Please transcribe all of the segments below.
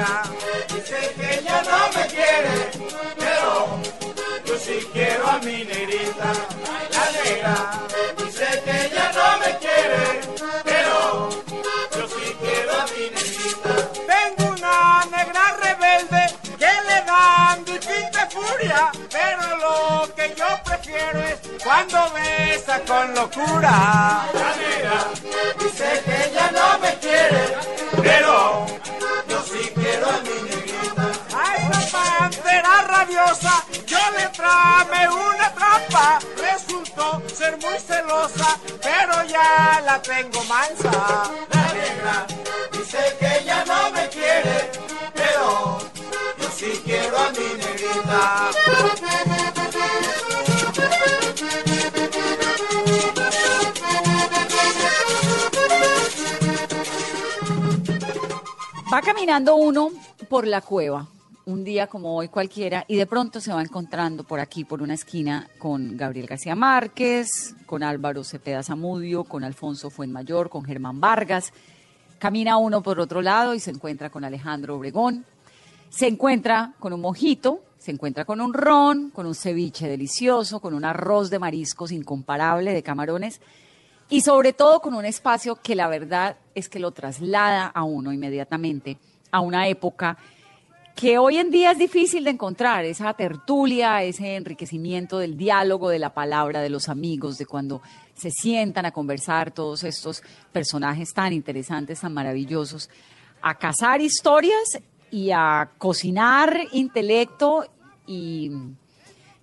Dice que ella no me quiere, pero yo sí quiero a mi negrita. La negra dice que ella no me quiere, pero yo sí quiero a mi negrita. Tengo una negra rebelde que le dan distinta furia, pero lo que yo prefiero es cuando besa con locura. La negra dice que ella no me quiere, pero pantera rabiosa yo le tramé una trampa. Resultó ser muy celosa, pero ya la tengo mansa. La negra dice que ella no me quiere, pero yo sí quiero a mi negrita. Va caminando uno por la cueva, un día como hoy cualquiera, y de pronto se va encontrando por aquí, por una esquina, con Gabriel García Márquez, con Álvaro Cepeda Zamudio, con Alfonso Fuenmayor, con Germán Vargas. Camina uno por otro lado y se encuentra con Alejandro Obregón. Se encuentra con un mojito, se encuentra con un ron, con un ceviche delicioso, con un arroz de mariscos incomparable de camarones y sobre todo con un espacio que la verdad es que lo traslada a uno inmediatamente a una época que hoy en día es difícil de encontrar, esa tertulia, ese enriquecimiento del diálogo, de la palabra, de los amigos, de cuando se sientan a conversar todos estos personajes tan interesantes, tan maravillosos, a cazar historias y a cocinar intelecto y,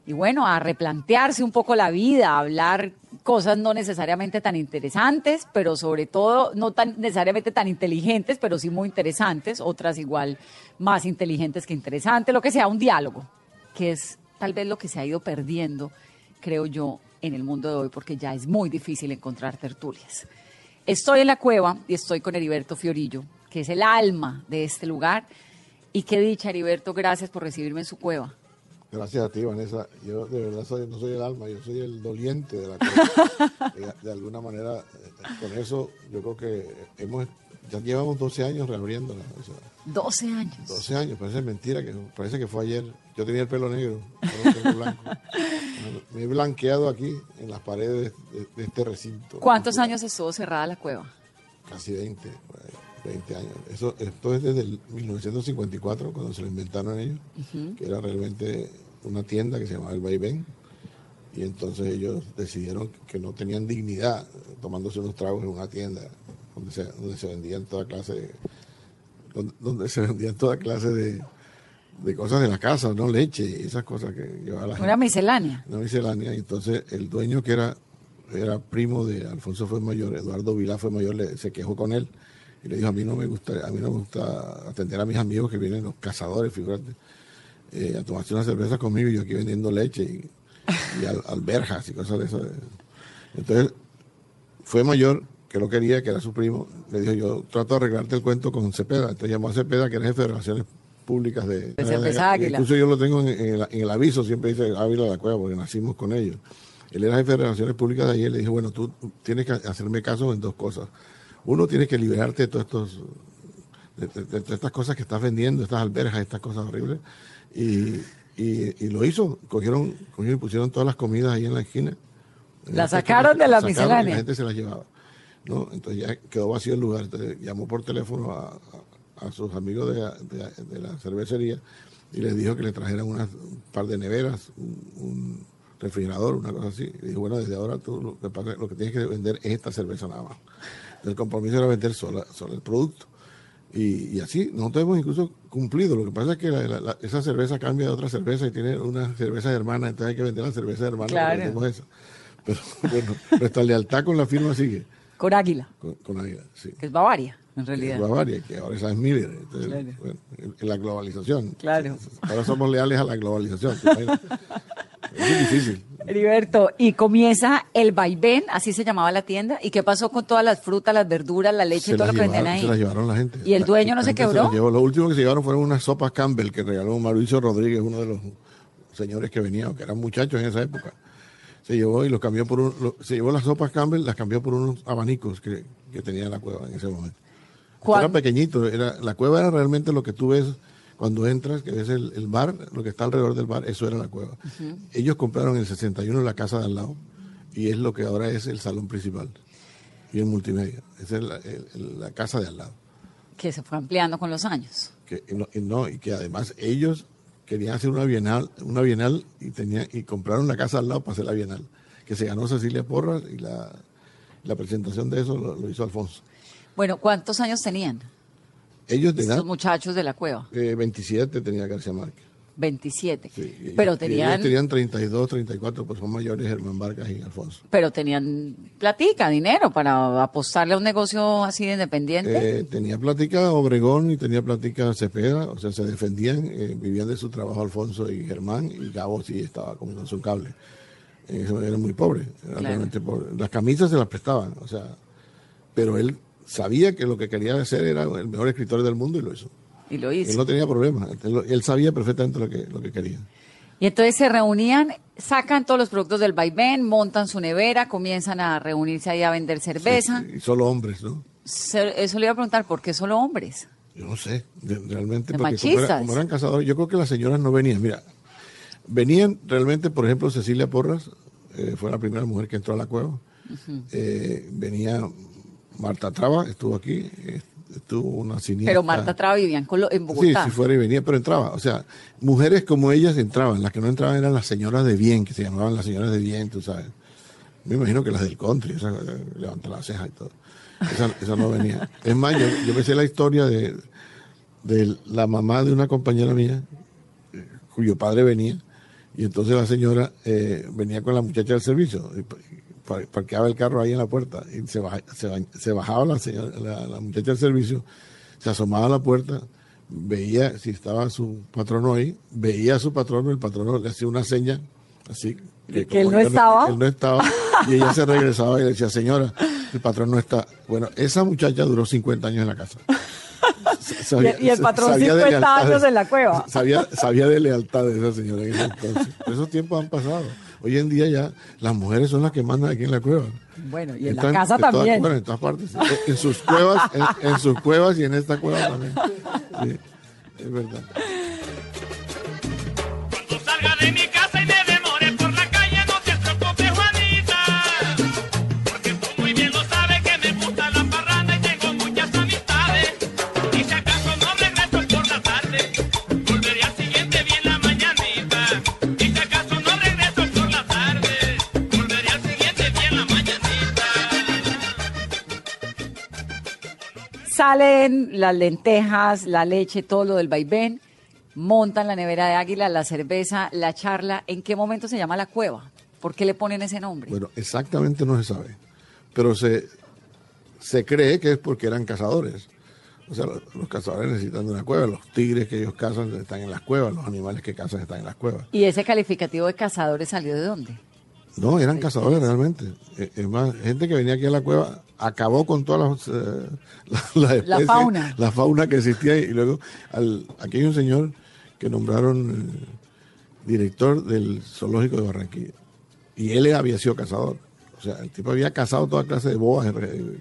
y bueno, a replantearse un poco la vida, a hablar cosas no necesariamente tan interesantes, pero sobre todo no tan necesariamente tan inteligentes, pero sí muy interesantes, otras igual más inteligentes que interesantes, lo que sea, un diálogo, que es tal vez lo que se ha ido perdiendo, creo yo, en el mundo de hoy, porque ya es muy difícil encontrar tertulias. Estoy en la cueva y estoy con Heriberto Fiorillo, que es el alma de este lugar. Y qué dicha, Heriberto, gracias por recibirme en su cueva. Gracias a ti, Vanessa. Yo de verdad soy- no soy el alma, yo soy el doliente de la cosa. de, de alguna manera, eh, con eso yo creo que hemos, ya llevamos 12 años reabriéndola. o sea, 12 años. 12 años, parece mentira, que parece que fue ayer. Yo tenía el pelo negro, ahora tengo blanco. Me he blanqueado aquí en las paredes de, de este recinto. ¿Cuántos años estuvo cerrada la cueva? Casi 20, por ahí, 20 años. Eso, esto es desde el 1954, cuando se lo inventaron ellos, que era realmente una tienda que se llamaba El Vaivén. Y entonces ellos decidieron que no tenían dignidad tomándose unos tragos en una tienda donde se, donde se vendían toda clase de, donde, donde se vendían toda clase de, de cosas de la casa, no leche y esas cosas que llevaba la gente Una miscelánea. una miscelánea. Y entonces el dueño que era, era primo de Alfonso fue mayor, Eduardo Vilá fue mayor, le, se quejó con él y le dijo a mí no me gusta, a mí no me gusta atender a mis amigos que vienen los cazadores, figúrate, eh, a tomarse una cerveza conmigo y yo aquí vendiendo leche y, y al- alberjas y cosas de eso. Entonces fue mayor que lo quería, que era su primo, le dijo yo trato de arreglarte el cuento con Cepeda. Entonces llamó a Cepeda, que era jefe de relaciones públicas de. Incluso yo lo tengo en, en el, en el aviso, siempre dice Ávila de la Cueva, porque nacimos con ellos. Él era jefe de relaciones públicas de ahí, y le dije, bueno, tú tienes que hacerme caso en dos cosas. Uno, tienes que liberarte de todos estos de, de- estas cosas que estás vendiendo, estas alberjas, estas cosas horribles. Y, y- y lo hizo, cogieron, cogieron y pusieron todas las comidas ahí en la esquina. La sacaron de la miscelánea. La gente se las llevaba. ¿no? Entonces ya quedó vacío el lugar. Entonces llamó por teléfono a, a- a sus amigos de, de- la cervecería y les dijo que le trajeran unas, un par de neveras, un, un refrigerador, una cosa así. Y dijo, bueno, desde ahora tú lo que, lo que tienes que vender es esta cerveza nada más. El compromiso era vender solo, solo el producto. Y, y así, nosotros hemos incluso cumplido. Lo que pasa es que la- la- la- esa cerveza cambia de otra cerveza y tiene una cerveza hermana, entonces hay que vender la cerveza hermana. Claro. esa. Pero bueno, nuestra lealtad con la firma sigue, Con Águila, con, con Águila, sí. que es Bavaria, en realidad. Es Bavaria, que ahora esa es Miller. Entonces, Claro. bueno, en la globalización. Claro. Ahora somos leales a la globalización. es difícil. Heriberto, y comienza el vaivén, así se llamaba la tienda. ¿Y qué pasó con todas las frutas, las verduras, la leche y Se todo lo que vendían ahí? se las llevaron la gente. ¿Y el dueño no La se quebró? las llevó. Lo último que se llevaron fueron unas sopas Campbell que regaló Mauricio Rodríguez, uno de los señores que venían, que eran muchachos en esa época. Se llevó y los cambió por un, lo- se llevó las sopas Campbell, las cambió por unos abanicos que, que tenía la cueva en ese momento. ¿Cuán- Era pequeñito, era, la cueva era realmente lo que tú ves cuando entras, que ves el, el bar, lo que está alrededor del bar, eso era la cueva. Ellos compraron en el 61 la casa de al lado y es lo que ahora es el salón principal y el multimedia. Esa es la, el- el- la casa de al lado. Que se fue ampliando con los años. Que, no, y no, y que además ellos querían hacer una bienal, una bienal y tenían, y compraron la casa al lado para hacer la bienal, que se ganó Cecilia Porras y la, la presentación de eso lo, lo hizo Alfonso. Bueno, ¿cuántos años tenían Ellos de edad, estos muchachos de la cueva? eh, 27 tenía García Márquez. 27. Sí, pero ellos- y tenían, ellos tenían 32, 34, pues son mayores Germán Vargas y Alfonso. pero tenían platica, dinero para apostarle a un negocio así de independiente. Eh, tenía plática Obregón y tenía plática Cepeda, o sea, se defendían, eh, vivían de su trabajo Alfonso y Germán, y Gabo sí estaba comiendo su cable. Ese momento era muy pobre, era Claro. realmente pobre. Las camisas se las prestaban, o sea, pero él sabía que lo que quería hacer era el mejor escritor del mundo y lo hizo. y lo Él hizo. no tenía problema, él, él sabía perfectamente lo que, lo que quería. Y entonces se reunían, sacan todos los productos del vaivén, montan su nevera, comienzan a reunirse ahí a vender cerveza. Y solo hombres, ¿no? Se- eso le iba a preguntar, ¿por qué solo hombres? Yo no sé, de- realmente, porque como, era- machistas. como eran cazadores, yo creo que las señoras no venían. Mira, venían realmente, por ejemplo, Cecilia Porras, eh, fue la primera mujer que entró a la cueva. Eh, venía Marta Traba, estuvo aquí, eh, estuvo una cineasta. Pero Marta Traba vivía en, Colo- en Sí, Bogotá. si fuera y venía, pero entraba. O sea, mujeres como ellas entraban. Las que no entraban eran las señoras de bien, que se llamaban las señoras de bien, tú sabes. Me imagino que las del country, esas eh, levantan la ceja y todo. Esa, esa no venía. Es más, yo, yo me sé la historia de, de la mamá de una compañera mía, eh, cuyo padre venía, y entonces la señora eh, venía con la muchacha del servicio, y pa- parqueaba el carro ahí en la puerta, y se, baja- se, se bajaba la, señora, la, la muchacha del servicio, se asomaba a la puerta, veía si estaba su patrono ahí, veía a su patrono, el patrono le hacía una seña, así. De que él no estaba. Él no estaba, y ella se regresaba y le decía, señora, el patrón no está. Bueno, esa muchacha duró 50 años en la casa. Sabía- Y- el patrón sabía de 50 lealtades. años en la cueva. Sabía, sabía de lealtad de esa señora en ese entonces. Esos tiempos han pasado. Hoy en día ya las mujeres son las que mandan aquí en la cueva. Bueno, y en la casa todas- también. bueno, en todas partes. En sus cuevas, en, en sus cuevas y en esta cueva también. Sí, es verdad. Cuando salga de mi Salen las lentejas, la leche, todo lo del vaivén, montan la nevera de águila, la cerveza, la charla. ¿En qué momento se llama la cueva? ¿Por qué le ponen ese nombre? Bueno, exactamente no se sabe. Pero se, se cree que es porque eran cazadores. O sea, los, los cazadores necesitan de una cueva. Los tigres que ellos cazan están en las cuevas. Los animales que cazan están en las cuevas. ¿Y ese calificativo de cazadores salió de dónde? No, eran cazadores realmente. Eh, Es más, gente que venía aquí a la cueva acabó con todas las, eh, las- las especies, fauna. la fauna que existía. Y luego, al, aquí hay un señor que nombraron eh, director del zoológico de Barranquilla. Y él había sido cazador. O sea, el tipo había cazado toda clase de boas,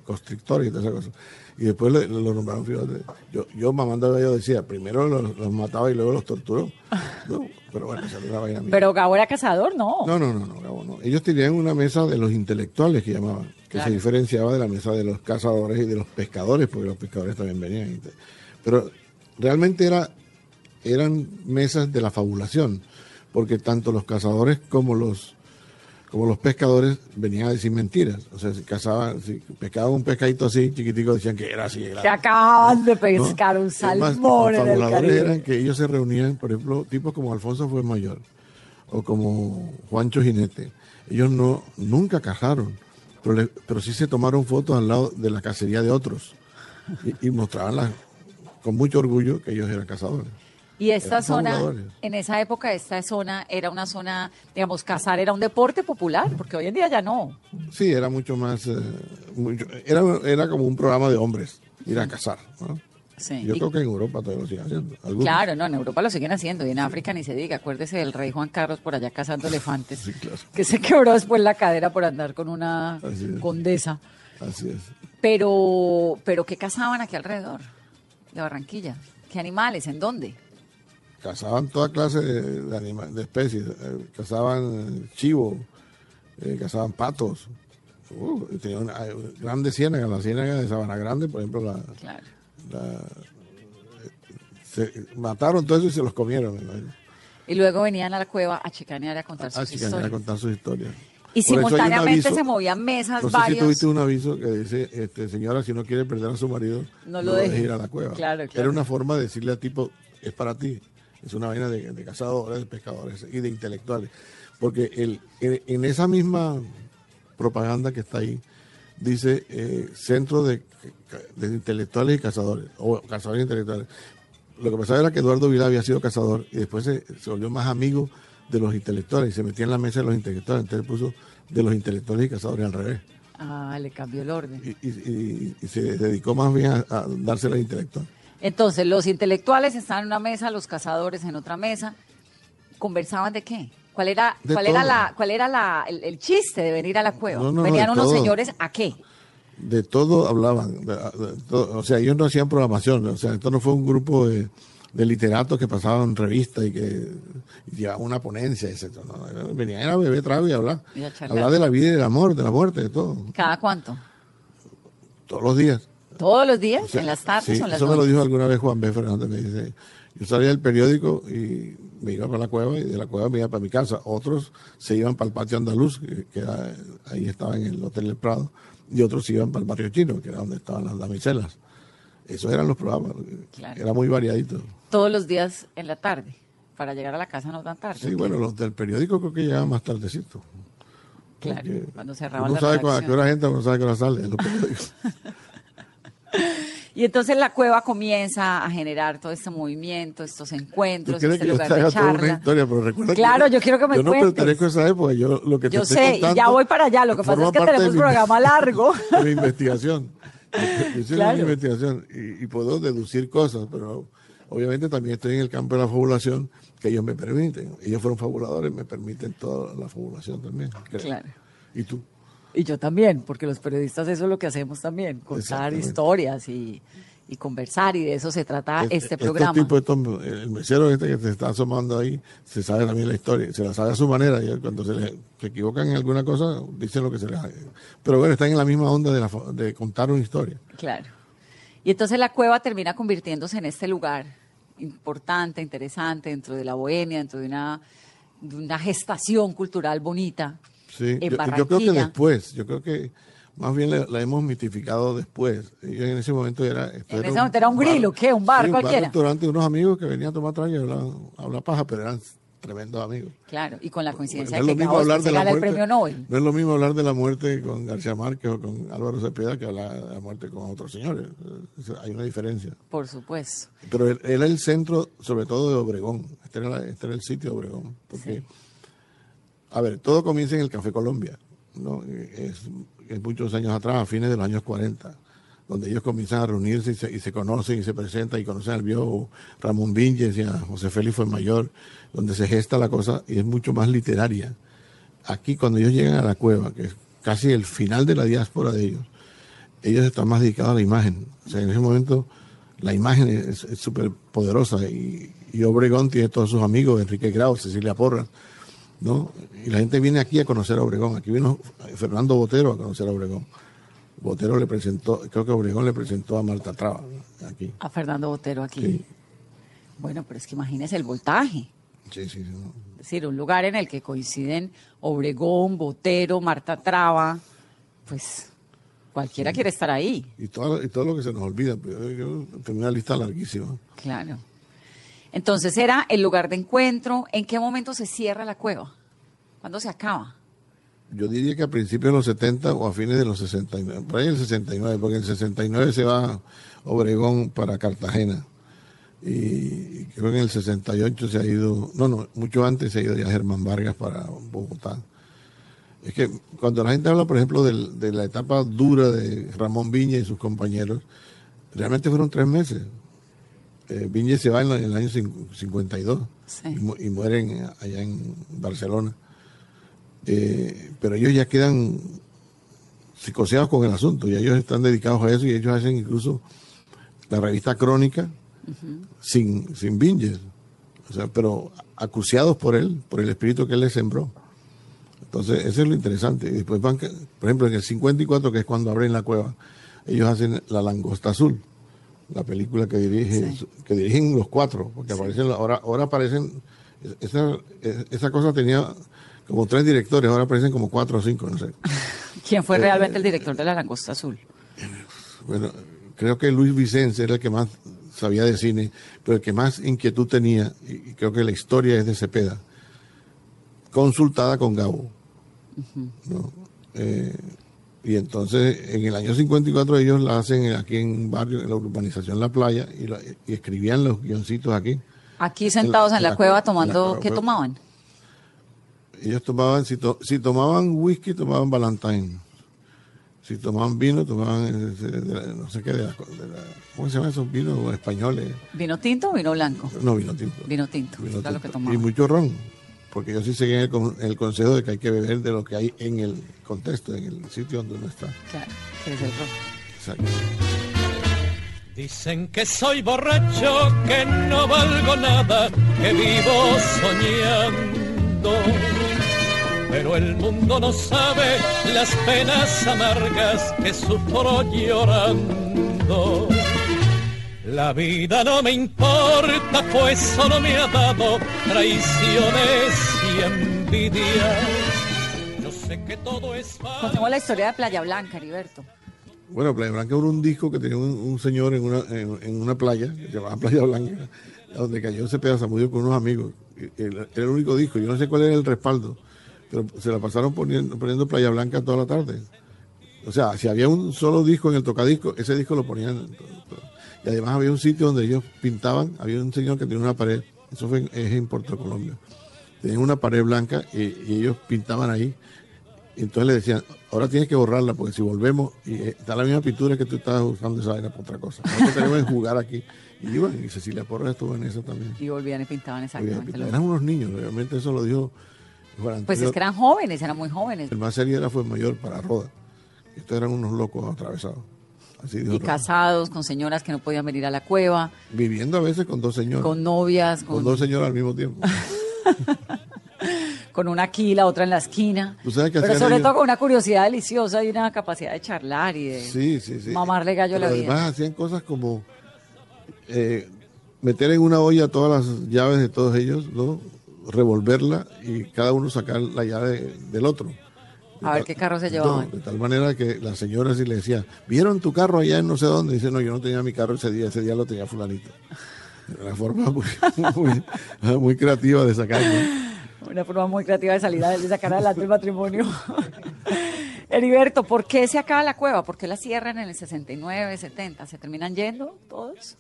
constrictores y todas esas cosas. Y después le- lo nombraron fíjate. Yo, yo mamando gallo decía, primero los, los mataba y luego los torturó. No, pero bueno, esa una vaina mía. Pero Gabo era cazador, no. No, no, no, no, Gabo, no. Ellos tenían una mesa de los intelectuales que llamaban, que Claro. se diferenciaba de la mesa de los cazadores y de los pescadores, porque los pescadores también venían. Pero realmente era, eran mesas de la fabulación, porque tanto los cazadores como los como los pescadores venían a decir mentiras. O sea, si cazaban, si pescaban un pescadito así, chiquitico, decían que era así. Era, Te acaban de ¿no? pescar un salmón los en el fabuladores eran que ellos se reunían, por ejemplo, tipos como Alfonso fue mayor o como Juancho Jinete. Ellos no nunca cazaron, pero, le- pero sí se tomaron fotos al lado de la cacería de otros y, y mostraban la- con mucho orgullo que ellos eran cazadores. Y esta Eran zona, en esa época, esta zona era una zona, digamos, cazar era un deporte popular, porque hoy en día ya no. Sí, era mucho más, eh, mucho- era, era como un programa de hombres, ir a cazar. ¿no? Sí. Yo Y- creo que en Europa todavía lo siguen haciendo. algunos. Claro, no, en Europa lo siguen haciendo y en África ni se diga. Acuérdese del rey Juan Carlos por allá cazando elefantes, Sí, claro. que se quebró después la cadera por andar con una Así condesa. Así es. Pero, pero ¿qué cazaban aquí alrededor de Barranquilla? ¿Qué animales? ¿En dónde? Cazaban toda clase de, de, anima- de especies, eh, cazaban eh, chivo, eh, cazaban patos, uh, tenían una, hay grandes ciénagas, la ciénaga de Sabana Grande, por ejemplo, la, Claro. la- eh, se mataron todo eso y se los comieron. ¿no? Y luego venían a la cueva a chicanear a contar sus Ah, sí, que a historias. contar sus historias. Y Por simultáneamente se movían mesas No sé varios. si tuviste un aviso que dice, este, señora, si no quiere perder a su marido, No lo deje. ir a la cueva. Claro, claro. Era una forma de decirle al tipo, es para ti. Es una vaina de, de cazadores, de pescadores y de intelectuales. Porque el, en, en esa misma propaganda que está ahí, dice eh, centro de, de intelectuales y cazadores, o cazadores e intelectuales. Lo que pasaba era que Eduardo Vilá había sido cazador y después se, se volvió más amigo de los intelectuales y se metía en la mesa de los intelectuales. Entonces puso de los intelectuales y cazadores al revés. Ah, le cambió el orden. Y, y- y- y se dedicó más bien a, a dársela al intelectual. Entonces, los intelectuales estaban en una mesa, los cazadores en otra mesa. ¿Conversaban de qué? ¿Cuál era, De cuál era, la, cuál era la, el, el chiste de venir a la cueva? No, no, no, Venían unos todo. señores a qué? de todo hablaban. de- de todo. o sea, ellos no hacían programación. O sea, esto no fue un grupo de, de literatos que pasaban revistas y que y llevaban una ponencia. Etc. Venían a beber trago y a hablar. Y hablar de la vida y del amor, de la muerte, de todo. ¿Cada cuánto? Todos los días. ¿Todos los días? O sea, ¿En las tardes sí, o en las Eso me lo dijo alguna vez Juan B. Fernández. Me dice, yo salía del periódico y me iba para la cueva y de la cueva me iba para mi casa. Otros se iban para el patio andaluz, que, era- ahí estaba en el Hotel del Prado, y otros se iban para el barrio chino, que era donde estaban las damiselas. Esos eran los programas. Claro. Era muy variadito. Todos los días en la tarde, para llegar a la casa no tan tarde. Sí, bueno, los del periódico creo que llegaban más tardecito. Claro, cuando cerraban uno la sabe a qué hora entra, uno sabe a qué hora sale en los periódicos. Y entonces la cueva comienza a generar todo este movimiento, estos encuentros, este que lugar de haga toda una charla. historia, pero Claro, que yo quiero que me yo no pertenezco a esa época. Yo lo que te Yo estoy sé, y ya voy para allá. Lo que pasa es que tenemos mi- programa largo. de investigación. Yo hice Claro. una investigación y, y puedo deducir cosas, pero obviamente también estoy en el campo de la fabulación que ellos me permiten. Ellos fueron fabuladores, me permiten toda la fabulación también. creo. Claro. ¿Y tú? Y yo también, porque los periodistas eso es lo que hacemos también, contar historias y, y conversar, y de eso se trata este, Estos programa. tipos, estos- el mesero este que te está asomando ahí, se sabe también la historia, se la sabe a su manera, y cuando se, les, se equivocan en alguna cosa, dicen lo que se les Pero bueno, están en la misma onda de, la, de contar una historia. Claro. Y entonces la cueva termina convirtiéndose en este lugar importante, interesante, dentro de la bohemia, dentro de una, de una gestación cultural bonita. Sí, en yo, yo creo que después, yo creo que más bien la, la hemos mitificado después. Yo en ese momento era... esto En ese momento era un grill, ¿o qué? ¿Un bar sí, cualquiera? Un restaurante, unos amigos que venían a tomar trago y hablaban, hablaban paja, pero eran tremendos amigos. Claro, y con la No coincidencia es lo que mismo hablar de la gana el muerte. premio Nobel. No es lo mismo hablar de la muerte con García Márquez o con Álvaro Cepeda que hablar de la muerte con otros señores. Hay una diferencia. Por supuesto. Pero él- era el centro, sobre todo de Obregón. Este era, este era el sitio de Obregón. Porque, Sí. A ver, todo comienza en el Café Colombia. ¿no? Es, muchos años atrás, a fines de los años 40, donde ellos comienzan a reunirse y se, conocen y se presentan y conocen al viejo Ramón Vinges y a José Félix fue mayor, donde se gesta la cosa y es mucho más literaria. Aquí, cuando ellos llegan a la cueva, que es casi el final de la diáspora de ellos, ellos están más dedicados a la imagen. O sea, en ese momento la imagen es súper poderosa y, y Obregón tiene todos sus amigos, Enrique Grau, Cecilia Porras, ¿no? Y la gente viene aquí a conocer a Obregón. Aquí vino Fernando Botero a conocer a Obregón. Botero le presentó, creo que Obregón le presentó a Marta Traba aquí. A Fernando Botero aquí. Sí, Bueno, pero es que imagínese el voltaje. sí, sí. sí, ¿no? Es decir, un lugar en el que coinciden Obregón, Botero, Marta Traba, pues cualquiera quiere estar ahí, Y, todo, y todo lo que se nos olvida. pues, tengo una lista larguísima. claro. Entonces era el lugar de encuentro. ¿En qué momento se cierra la cueva? ¿Cuándo se acaba? Yo diría que a principios de los 70 o a fines de los 69, por ahí el 69, porque en el 69 se va Obregón para Cartagena. Y creo que en el 68 se ha ido, no, no, mucho antes se ha ido ya Germán Vargas para Bogotá. Es que cuando la gente habla, por ejemplo, del- de la etapa dura de Ramón Viña y sus compañeros, realmente fueron tres meses. Eh, Viña se va en, el año cin- 52 Sí. y, mu- y mueren allá en Barcelona. Eh, pero ellos ya quedan psicoseados con el asunto, y ellos están dedicados a eso y ellos hacen incluso la revista Crónica sin, sin Vinges, o sea, pero acuciados por él, por el espíritu que él les sembró. Entonces, eso es lo interesante. Después van, por ejemplo, en el 54, que es cuando abren la cueva, ellos hacen La Langosta Azul, la película que dirige, Sí. que dirigen los cuatro, porque aparecen, ahora, ahora aparecen, esa, esa cosa tenía como tres directores, ahora aparecen como cuatro o cinco, no sé. ¿Quién fue realmente el director de la Langosta Azul? Bueno, creo que Luis Vicente era el que más sabía de cine, pero el que más inquietud tenía, y y creo que la historia es de Cepeda, consultada con Gabo. ¿no? Eh, y entonces, en el año 54 ellos la hacen aquí en un barrio, en la urbanización La Playa, y, la- y escribían los guioncitos aquí. Aquí sentados en la, en la cueva cueva, tomando, en la ¿qué tomaban? Ellos tomaban, si, to- si tomaban whisky, tomaban Valentine. Si tomaban vino, tomaban, eh, de la- no sé qué, de ¿cómo se llaman esos vinos españoles? ¿Vino tinto o vino blanco? No, vino tinto. Vino tinto, Vino era lo que tinto. tomaban. Y mucho ron, porque yo sí seguí el, con- el consejo de que hay que beber de lo que hay en el contexto, en el sitio donde uno está. Claro, que es el. Exacto. Dicen que soy borracho, que no valgo nada, que vivo soñando. Pero el mundo no sabe las penas amargas que sufro llorando. La vida no me importa, pues solo me ha dado traiciones y envidias. Yo sé que todo es. Contemos la historia de Playa Blanca, Heriberto. Bueno, Playa Blanca era un disco que tenía un, un señor en una, en, en una playa, que se llamaba Playa Blanca, donde cayó Cepeda Zamudio con unos amigos. Era el único disco, yo no sé cuál era el respaldo, pero se la pasaron poniendo, poniendo Playa Blanca toda la tarde. O sea, si había un solo disco en el tocadisco, ese disco lo ponían. todo- todo. Y además había un sitio donde ellos pintaban, había un señor que tenía una pared, eso fue en, es en Puerto Colombia. Tenían una pared blanca y, y ellos pintaban ahí. Entonces le decían, ahora tienes que borrarla porque si volvemos, y eh, está la misma pintura que tú estabas usando esa vaina para otra cosa. Nosotros tenemos que jugar aquí. Y iban, y Cecilia Porras estuvo en eso también. Y volvían y pintaban exactamente lo Eran unos niños, realmente eso lo dijo Juan Pues es que eran jóvenes, eran muy jóvenes. El más serio era fue mayor para Roda. Estos eran unos locos atravesados. Así Y casados, con señoras que no podían venir a la cueva, Viviendo a veces con dos señores. con novias, con con, dos señoras al mismo tiempo. con una aquí, la otra en la esquina. ¿Tú sabes qué Pero sobre ellos? todo con una curiosidad deliciosa y una capacidad de charlar y de... Sí, sí, sí. Mamarle gallo a la Pero vida. Además hacían cosas como eh, meter en una olla todas las llaves de todos ellos, ¿no? Revolverla y cada uno sacar la llave del otro. A ver qué carro se llevaban. No, de tal manera que la señora sí le decía, ¿vieron tu carro allá en no sé dónde? Dice, no, yo no tenía mi carro ese día, ese día lo tenía fulanito. Una forma muy, muy, muy creativa de sacarlo. Una forma muy creativa de salir de sacar adelante el matrimonio. Heriberto, ¿por qué se acaba la cueva? ¿Por qué la cierran en el 69, 70? ¿Se terminan yendo todos?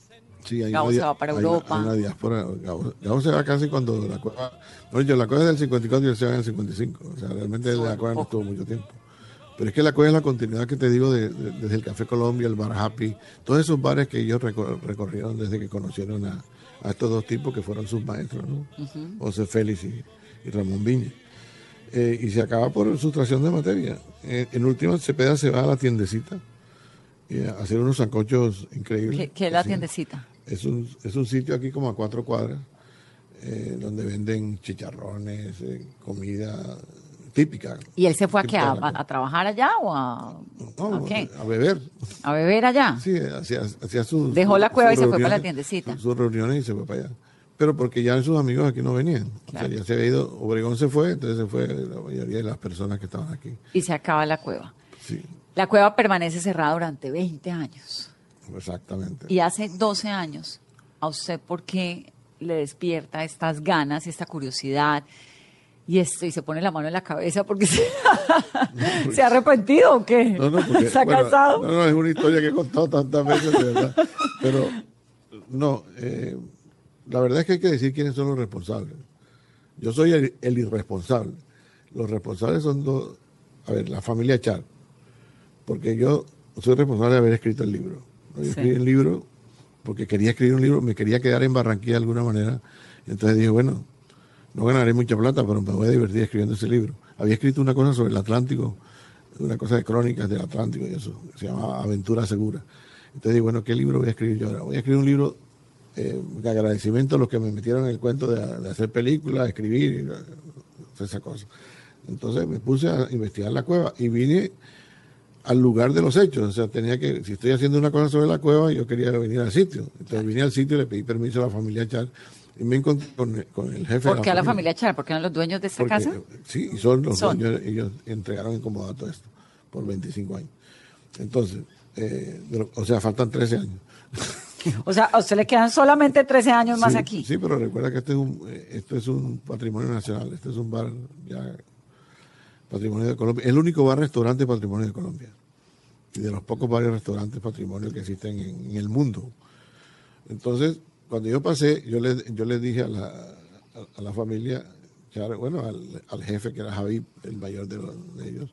Sí, hay Gabo una se va para hay Europa. Una, hay una diáspora. Gabo, Gabo se va casi cuando la cueva. Yo la cueva es del 54 y él se va en el 55. O sea, realmente la cueva no estuvo mucho tiempo. Pero es que la cueva es la continuidad que te digo de- de- desde el Café Colombia, el Bar Happy, todos esos bares que ellos recor- recorrieron desde que conocieron a, a estos dos tipos que fueron sus maestros, ¿no? José Félix y, y Ramón Viña. eh, y se acaba por sustracción de materia. Eh, en última, Cepeda se va a la tiendecita y a hacer unos sancochos increíbles. ¿Qué, qué es la tiendecita? Es un, es un sitio aquí como a cuatro cuadras, eh, donde venden chicharrones, eh, comida típica. ¿Y él se fue a qué? ¿A, trabajar allá o a, No, a qué? a beber. ¿A beber allá? Sí, hacía, hacía sus. Dejó la cueva y se fue para la tiendecita. Sus, reuniones y se fue para allá. Pero porque ya sus amigos aquí no venían. Claro. O sea, ya se había ido. Obregón se fue, entonces se fue la mayoría de las personas que estaban aquí. Y se acaba la cueva. Sí, La cueva permanece cerrada durante 20 años. Exactamente. Y hace 12 años, ¿a usted por qué le despierta estas ganas y esta curiosidad? Y esto, y se pone la mano en la cabeza porque se, ¿se ha arrepentido o qué? No, no, porque, ¿Se ha bueno, casado? No, no, es una historia que he contado tantas veces, de verdad. Pero, no, eh, la verdad es que hay que decir quiénes son los responsables. Yo soy el, el irresponsable. Los responsables son dos, a ver, la familia Char. Porque yo soy responsable de haber escrito el libro. Yo Sí. escribí el libro porque quería escribir un libro, me quería quedar en Barranquilla de alguna manera. Entonces dije, bueno, no ganaré mucha plata, pero me voy a divertir escribiendo ese libro. Había escrito una cosa sobre el Atlántico, una cosa de crónicas del Atlántico y eso, que se llama Aventura Segura. Entonces dije, bueno, ¿qué libro voy a escribir yo ahora? Voy a escribir un libro eh, de agradecimiento a los que me metieron en el cuento de, de hacer películas, escribir, y, eh, esa cosa. Entonces me puse a investigar la cueva y vine al lugar de los hechos. O sea, tenía que, si estoy haciendo una cosa sobre la cueva, yo quería venir al sitio. Entonces vine al sitio y le pedí permiso a la familia Char y me encontré con, con el jefe ¿Por qué a la familia Char? ¿Por qué eran los dueños de esta porque, casa? eh, Sí, y son los Son. dueños, ellos entregaron en comodato esto por 25 años. Entonces, eh, o sea, faltan 13 años. O sea, a usted le quedan solamente 13 años más aquí. Sí, pero recuerda que este es un, esto es un patrimonio nacional, este es un bar ya patrimonio de Colombia, el único bar restaurante patrimonio de Colombia y de los pocos varios restaurantes patrimonio que existen en, en el mundo. Entonces, cuando yo pasé, yo le, yo le dije a la, a, a la familia, bueno, al, al jefe que era Javi, el mayor de, los- de ellos,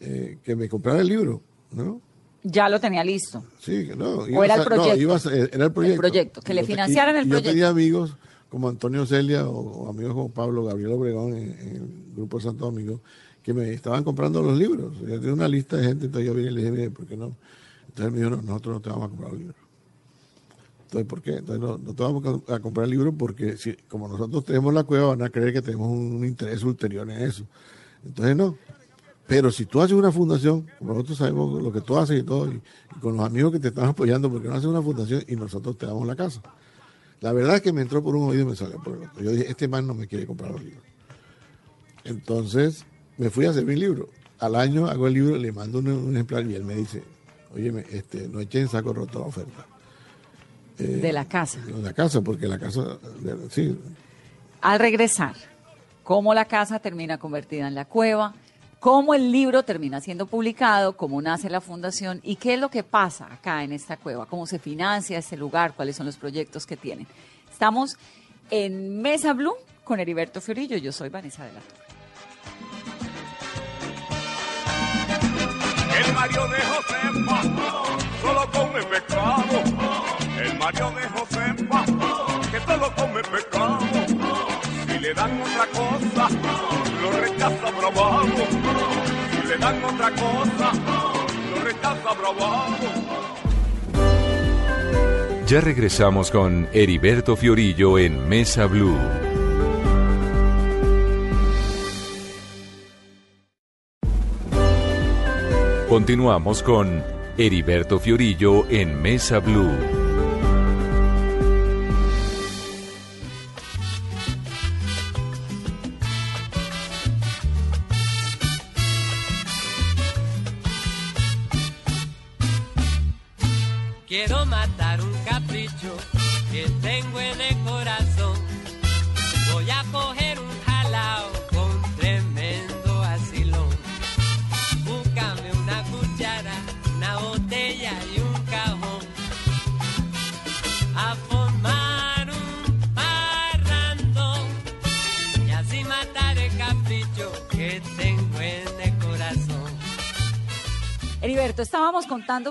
eh, que me comprara el libro, ¿no? Ya lo tenía listo. Sí, que no. ¿O era el a- no, proyecto? iba a era el proyecto. proyecto, que le financiaran el proyecto. Yo tenía amigos como Antonio Celia o, o amigos como Pablo Gabriel Obregón en, en el Grupo Santo Domingo que me estaban comprando los libros. Yo tenía una lista de gente, entonces yo vine y le dije, mire, ¿por qué no? Entonces me dijo, no, nosotros no te vamos a comprar los libros. Entonces, ¿por qué? Entonces, no, no te vamos a comprar el libro porque si, como nosotros tenemos la cueva, van a creer que tenemos un interés ulterior en eso. Entonces, no. Pero si tú haces una fundación, como nosotros sabemos lo que tú haces y todo, y, y con los amigos que te están apoyando, porque no haces una fundación y nosotros te damos la casa? La verdad es que me entró por un oído y me salió por el otro. Yo dije, este man no me quiere comprar los libros. Entonces me fui a hacer mi libro. Al año hago el libro, le mando un, un ejemplar y él me dice, oye, este, no echen en saco roto la oferta. De la casa. De la casa, porque la casa, de- sí, Al regresar, cómo la casa termina convertida en la cueva, cómo el libro termina siendo publicado, cómo nace la fundación y qué es lo que pasa acá en esta cueva, cómo se financia este lugar, cuáles son los proyectos que tienen. Estamos en Mesa Blue con Heriberto Fiorillo. Yo soy Vanessa de la Torre. El Mario de Josefa solo come pescado. El Mario de Josefa que solo come pescado. Si le dan otra cosa, lo rechaza bravado. Si le dan otra cosa, lo rechaza bravado. Ya regresamos con Heriberto Fiorillo en Mesa Blue. Continuamos con Heriberto Fiorillo en Mesa Blue.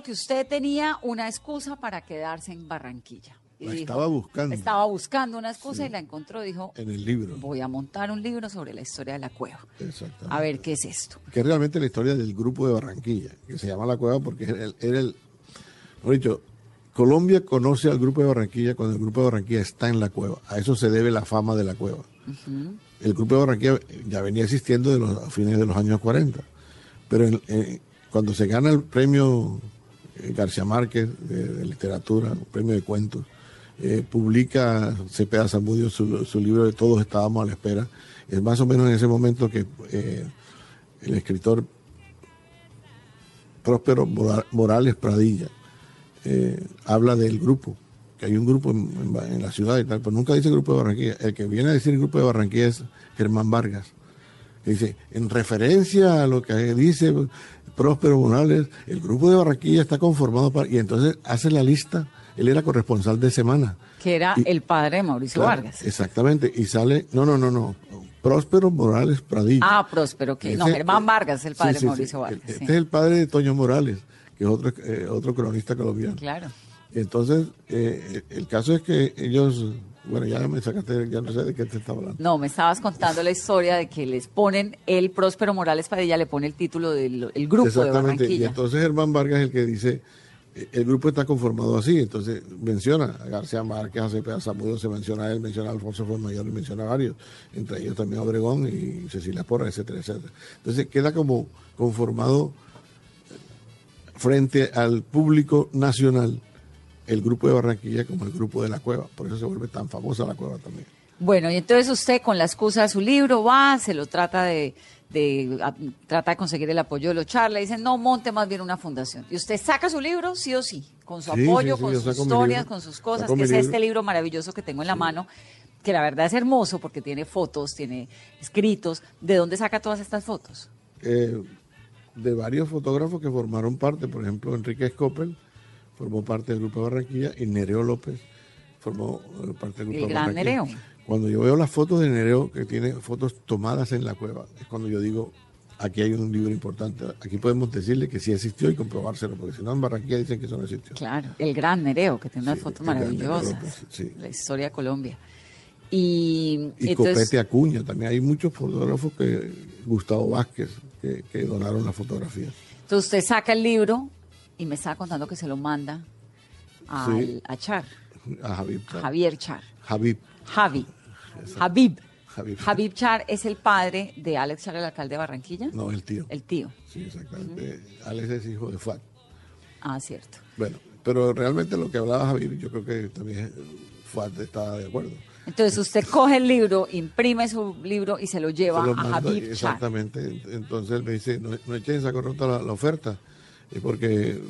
Que usted tenía una excusa para quedarse en Barranquilla. Y La dijo- estaba buscando. Estaba buscando una excusa Sí. y la encontró. Dijo, en el libro. voy a montar un libro sobre la historia de la cueva. Exactamente. A ver qué es esto. que es realmente la historia del grupo de Barranquilla, que se llama La Cueva porque era el, era el- mejor dicho, Colombia conoce al grupo de Barranquilla cuando el grupo de Barranquilla está en la cueva. A eso se debe la fama de la cueva. El grupo de Barranquilla ya venía existiendo de los, a fines de los años 40, pero en- cuando se gana el premio García Márquez de, literatura, un premio de cuentos, eh, publica Cepeda Zamudio su, su libro de Todos estábamos a la espera. Es más o menos en ese momento que eh, el escritor Próspero Mora- Morales Pradilla eh, habla del grupo, que hay un grupo en, en la ciudad y tal, pero nunca dice grupo de Barranquilla. El que viene a decir grupo de Barranquilla es Germán Vargas, dice, en referencia a lo que dice Próspero Morales, el grupo de Barranquilla está conformado para... Y entonces hace la lista, él era corresponsal de semana. Que era Y- el padre de Mauricio Claro, Vargas. Exactamente, y sale, no, no, no, no, Próspero Morales Pradilla. Ah, Próspero, que no, Germán Vargas, el padre sí, sí, de Mauricio sí. Vargas. Este es el padre de Toño Morales, que es otro, eh, otro cronista colombiano. Claro. Entonces, eh, el caso es que ellos, bueno, ya me sacaste, ya no sé de qué te estaba hablando. No, me estabas contando la historia de que les ponen, el Próspero Morales Padilla le pone el título del el grupo de Exactamente, y Barranquilla. entonces Germán Vargas es el que dice, eh, el grupo está conformado así, entonces menciona a García Márquez, a Cepeda Zamudio, se menciona a él, menciona a Alfonso Fuenmayor y menciona a varios, entre ellos también a Obregón y Cecilia Porra, etcétera, etcétera. Entonces queda como conformado frente al público nacional el grupo de Barranquilla como el grupo de la cueva, por eso se vuelve tan famosa la cueva también. Bueno, y entonces usted con la excusa de su libro va, se lo trata de, de a- trata de conseguir el apoyo de los charlas, dicen, no, monte más bien una fundación. Y usted saca su libro, sí o sí, con su Sí, apoyo, sí, sí, con sus historias, con sus cosas, que es libro. este libro maravilloso que tengo en la mano, que la verdad es hermoso porque tiene fotos, tiene escritos. ¿De dónde saca todas estas fotos? eh, de varios fotógrafos que formaron parte, por ejemplo, Enrique Scopel formó parte del grupo de Barranquilla y Nereo López formó eh, parte del grupo El de gran Barranquilla. Nereo. Cuando yo veo las fotos de Nereo, que tiene fotos tomadas en la cueva, es cuando yo digo, aquí hay un libro importante, aquí podemos decirle que sí existió y comprobárselo, porque si no en Barranquilla dicen que eso no existió. Claro, el gran Nereo, que tiene unas Sí, fotos maravillosas. López, sí. La historia de Colombia. Y, Y entonces, Copete Acuña, también hay muchos fotógrafos que, Gustavo Vázquez, que, que donaron las fotografías. entonces usted saca el libro y me estaba contando que se lo manda al- Sí. a Char, A Javier. Char. Javier Char. Javier. Javi. Habib. Habib. Habib Char es el padre de Alex Char, el alcalde de Barranquilla. No, el tío. El tío. Sí, exactamente. Alex es hijo de Fuad. Ah, cierto. Bueno, pero realmente lo que hablaba Javier, yo creo que también Fuad estaba de acuerdo. Entonces usted coge el libro, imprime su libro y se lo lleva Se lo a Habib Char. exactamente. Entonces él me dice, no, no echen en saco roto la, la oferta, eh, porque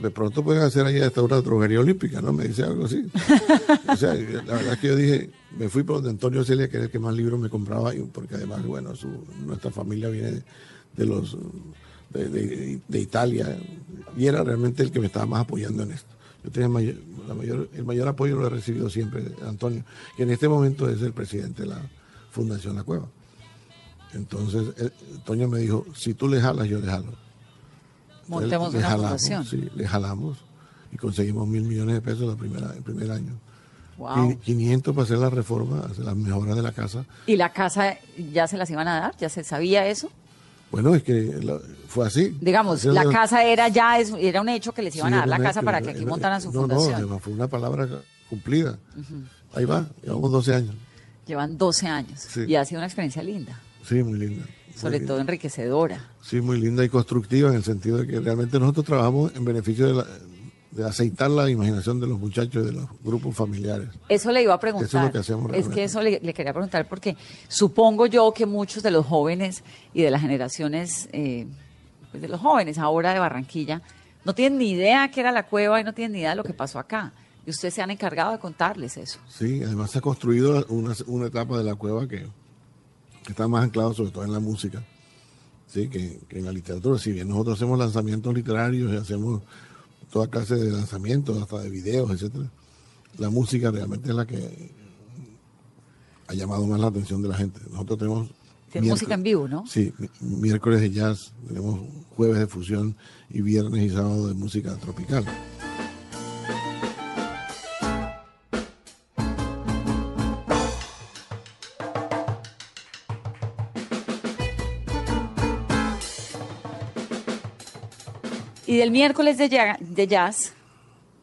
de pronto pueden hacer ahí hasta una droguería olímpica, ¿no? Me dice algo así. o sea, la verdad es que yo dije, me fui por donde Antonio Celia, que era el que más libros me compraba, y porque además, bueno, nuestra familia viene de, los de, Italia, y era realmente el que me estaba más apoyando en esto. Yo tenía la mayor, el mayor apoyo lo he recibido siempre Antonio, que en este momento es el presidente de la Fundación La Cueva. Entonces, Antonio me dijo, si tú le jalas, yo le jalo. Montemos Le una jalamos, fundación. Sí, le jalamos y conseguimos mil millones de pesos la primera, el primer año. Wow. Quin- 500 para hacer la reforma, hacer las mejoras de la casa. ¿Y la casa ya se las iban a dar? ¿Ya se sabía eso? Bueno, es que la- fue así. Digamos, la casa era ya, es- era un hecho que les iban Sí, a dar la un casa hecho, para que aquí era- montaran su no, fundación. No, además fue una palabra cumplida. Ahí va, llevamos 12 años. Llevan 12 años Sí. y ha sido una experiencia linda, Sí, muy linda. Sobre linda. todo enriquecedora. Sí, muy linda y constructiva en el sentido de que realmente nosotros trabajamos en beneficio de, la- de aceitar la imaginación de los muchachos y de los grupos familiares. Eso le iba a preguntar. Eso es lo que hacemos Es realmente. que eso le, le quería preguntar porque supongo yo que muchos de los jóvenes y de las generaciones, eh, pues de los jóvenes ahora de Barranquilla, no tienen ni idea qué era la cueva y no tienen ni idea de lo que pasó acá. Y ustedes se han encargado de contarles eso. Sí, además se ha construido una, una etapa de la cueva que, que está más anclado sobre todo en la música, sí, que, que en la literatura. Si bien nosotros hacemos lanzamientos literarios y hacemos toda clase de lanzamientos, hasta de videos, etcétera, la música realmente es la que ha llamado más la atención de la gente. Nosotros tenemos música en vivo, ¿no? Sí, mi- miércoles de jazz, tenemos jueves de fusión y viernes y sábado de música tropical. Del miércoles de, ya- de jazz,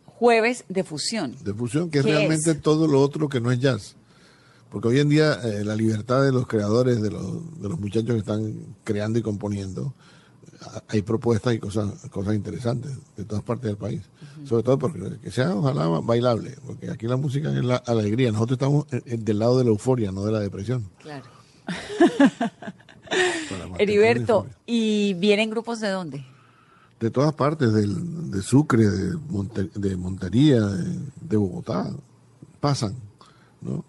jueves de fusión. de fusión, que es ¿Qué realmente es? todo lo otro que no es jazz. Porque hoy en día eh, la libertad de los creadores, de los, de los muchachos que están creando y componiendo, hay propuestas y cosas, cosas interesantes de todas partes del país. Sobre todo porque que sea ojalá bailable, porque aquí la música es la alegría. Nosotros estamos eh, eh, del lado de la euforia, no de la depresión. Claro. Heriberto. ¿y vienen grupos de dónde? De todas partes, del, de Sucre, de, Monte- de Montería, de, de Bogotá, pasan, ¿no?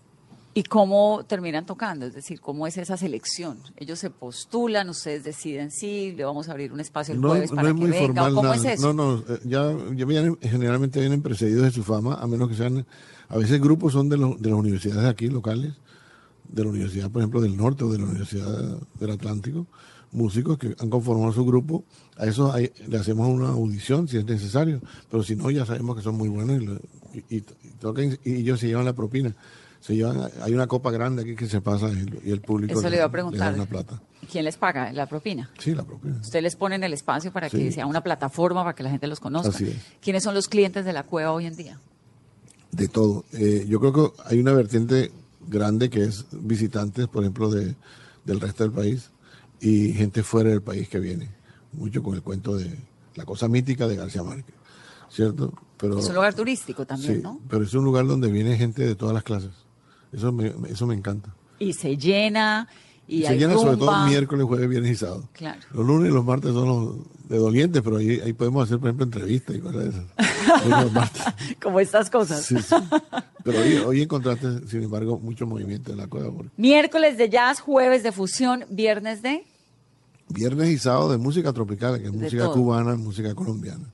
¿Y cómo terminan tocando? Es decir, ¿cómo es esa selección? Ellos se postulan, ustedes deciden si le vamos a abrir un espacio el No, jueves no para es que muy venga, formal ¿o cómo nada. es eso? No, no, eh, ya, ya vienen- generalmente vienen precedidos de su fama, a menos que sean, a veces grupos son de, los- de las universidades aquí locales, de la Universidad, por ejemplo, del Norte o de la Universidad del Atlántico, músicos que han conformado su grupo, a eso hay- le hacemos una audición si es necesario, pero si no, ya sabemos que son muy buenos y, lo- y- y- tocan y ellos se llevan la propina. Se llevan, hay una copa grande aquí que se pasa y, el público Eso le iba a preguntar. una plata. ¿Quién les paga la propina? Sí, la propina. Usted les pone en el espacio para que Sí. sea una plataforma para que la gente los conozca. Así es. ¿Quiénes son los clientes de la cueva hoy en día? de todo. Eh, yo creo que hay una vertiente grande que es visitantes, por ejemplo, de, del resto del país y gente fuera del país que viene, mucho con el cuento de la cosa mítica de García Márquez, ¿cierto? Pero, Es un lugar turístico también, sí, ¿no? pero es un lugar donde viene gente de todas las clases. Eso me, eso me encanta. Y se llena y Se hay llena sobre todo miércoles, jueves, viernes y sábado. Claro. Los lunes y los martes son los de dolientes, pero ahí, ahí podemos hacer, por ejemplo, entrevistas y cosas de esas. Como estas cosas. Sí, sí. Pero hoy, hoy encontraste, sin embargo, mucho movimiento en la cueva. Miércoles de jazz, jueves de fusión, viernes de... Viernes y sábado de música tropical, que es De música todo. cubana, música colombiana,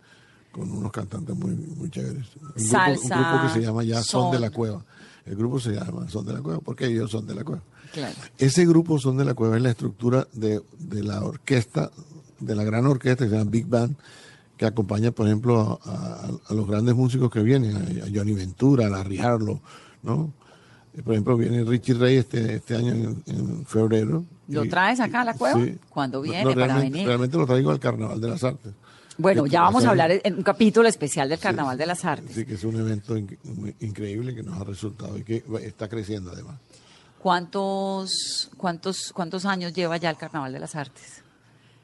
con unos cantantes muy, muy chéveres. Un grupo, Salsa, un grupo que se llama ya Son, de la Cueva. El grupo se llama Son de la Cueva, porque ellos son de la Cueva. Claro. Ese grupo Son de la Cueva es la estructura de, de la orquesta, de la gran orquesta que se llama Big Band, que acompaña, por ejemplo, a, a- a los grandes músicos que vienen, a, a Johnny Ventura, a Larry Harlow, ¿no? Por ejemplo, viene Richie Ray este, este año en, en febrero. ¿Lo Y- traes acá a la cueva? Sí. ¿Cuándo viene no, para venir? Realmente lo traigo al Carnaval de las Artes. Bueno, ya vamos a hablar en un capítulo especial del Carnaval de las Artes. Sí, que es un evento in- increíble que nos ha resultado y que está creciendo además. ¿Cuántos, cuántos, ¿Cuántos años lleva ya el Carnaval de las Artes?